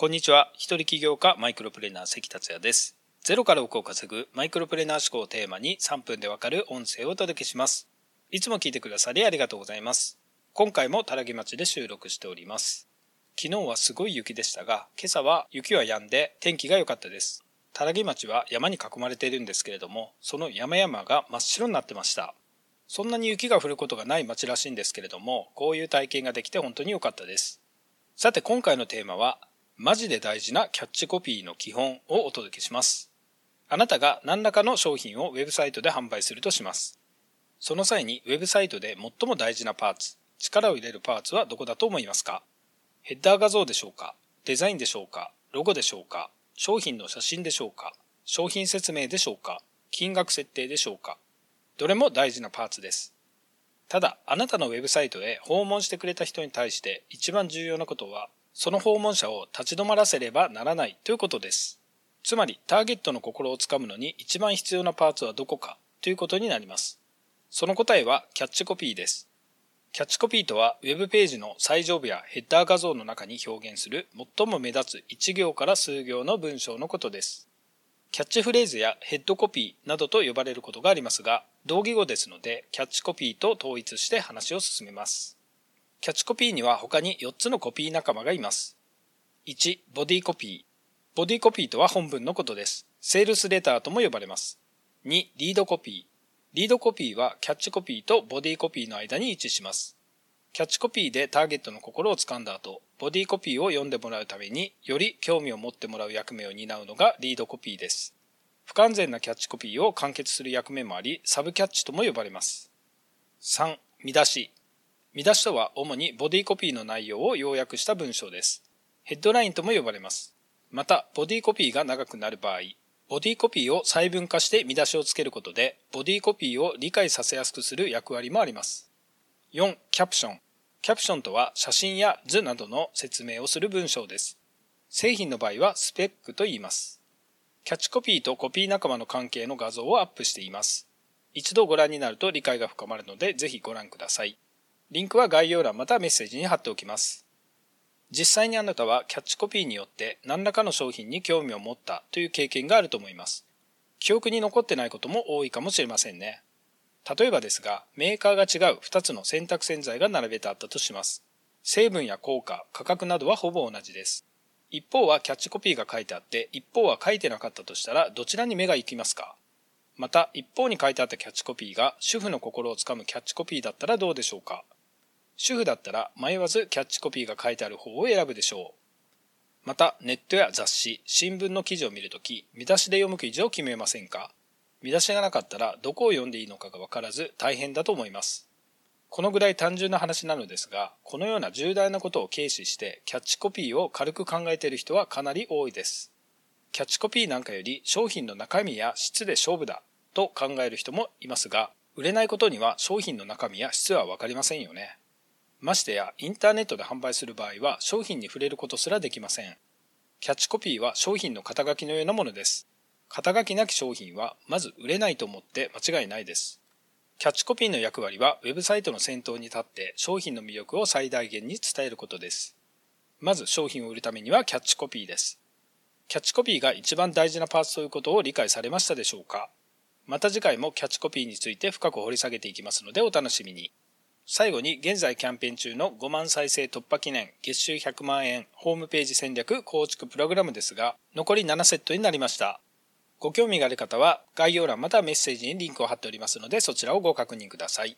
こんにちは。一人起業家マイクロプレーナー関達也です。ゼロから億を稼ぐマイクロプレーナー思考をテーマに3分でわかる音声をお届けします。いつも聞いてくださりありがとうございます。今回もたらぎ町で収録しております。昨日はすごい雪でしたが、今朝は雪は止んで天気が良かったです。たらぎ町は山に囲まれているんですけれども、その山々が真っ白になってました。そんなに雪が降ることがない町らしいんですけれども、こういう体験ができて本当に良かったです。さて今回のテーマは、マジで大事なキャッチコピーの基本をお届けします。あなたが何らかの商品をウェブサイトで販売するとします。その際にウェブサイトで最も大事なパーツ、力を入れるパーツはどこだと思いますか？ヘッダー画像でしょうか？デザインでしょうか？ロゴでしょうか？商品の写真でしょうか？商品説明でしょうか？金額設定でしょうか？どれも大事なパーツです。ただ、あなたのウェブサイトへ訪問してくれた人に対して一番重要なことは、その訪問者を立ち止まらせればならないということです。つまり、ターゲットの心をつかむのに一番必要なパーツはどこかということになります。その答えはキャッチコピーです。キャッチコピーとは、ウェブページの最上部やヘッダー画像の中に表現する最も目立つ1行から数行の文章のことです。キャッチフレーズやヘッドコピーなどと呼ばれることがありますが、同義語ですので、キャッチコピーと統一して話を進めます。キャッチコピーには他に4つのコピー仲間がいます。1、ボディコピー。ボディコピーとは本文のことです。セールスレターとも呼ばれます。2、リードコピー。リードコピーはキャッチコピーとボディコピーの間に位置します。キャッチコピーでターゲットの心をつかんだ後、ボディコピーを読んでもらうためにより興味を持ってもらう役目を担うのがリードコピーです。不完全なキャッチコピーを完結する役目もあり、サブキャッチとも呼ばれます。3、見出し。見出しとは主にボディコピーの内容を要約した文章です。ヘッドラインとも呼ばれます。また、ボディコピーが長くなる場合、ボディコピーを細分化して見出しをつけることで、ボディコピーを理解させやすくする役割もあります。4. キャプション。キャプションとは写真や図などの説明をする文章です。製品の場合はスペックと言います。キャッチコピーとコピー仲間の関係の画像をアップしています。一度ご覧になると理解が深まるのでぜひご覧ください。リンクは概要欄またメッセージに貼っておきます。実際にあなたはキャッチコピーによって何らかの商品に興味を持ったという経験があると思います。記憶に残ってないことも多いかもしれませんね。例えばですが、メーカーが違う2つの洗濯洗剤が並べてあったとします。成分や効果、価格などはほぼ同じです。一方はキャッチコピーが書いてあって、一方は書いてなかったとしたら、どちらに目が行きますかまた、一方に書いてあったキャッチコピーが主婦の心をつかむキャッチコピーだったらどうでしょうか主婦だったら迷わずキャッチコピーが書いてある方を選ぶでしょう。また、ネットや雑誌、新聞の記事を見るとき、見出しで読む記事を決めませんか？見出しがなかったらどこを読んでいいのかがわからず大変だと思います。このぐらい単純な話なのですが、このような重大なことを軽視してキャッチコピーを軽く考えている人はかなり多いです。キャッチコピーなんかより商品の中身や質で勝負だと考える人もいますが、売れないことには商品の中身や質はわかりませんよね。ましてやインターネットで販売する場合は商品に触れることすらできません。キャッチコピーは商品の肩書きのようなものです。肩書きなき商品はまず売れないと思って間違いないです。キャッチコピーの役割はウェブサイトの先頭に立って商品の魅力を最大限に伝えることです。まず商品を売るためにはキャッチコピーです。キャッチコピーが一番大事なパーツということを理解されましたでしょうかまた次回もキャッチコピーについて深く掘り下げていきますのでお楽しみに。最後に現在キャンペーン中の5万再生突破記念月収100万円ホームページ戦略構築プログラムですが残り7セットになりました。ご興味がある方は概要欄またはメッセージにリンクを貼っておりますのでそちらをご確認ください。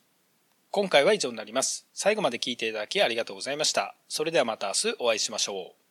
今回は以上になります。最後まで聞いていただきありがとうございました。それではまた明日お会いしましょう。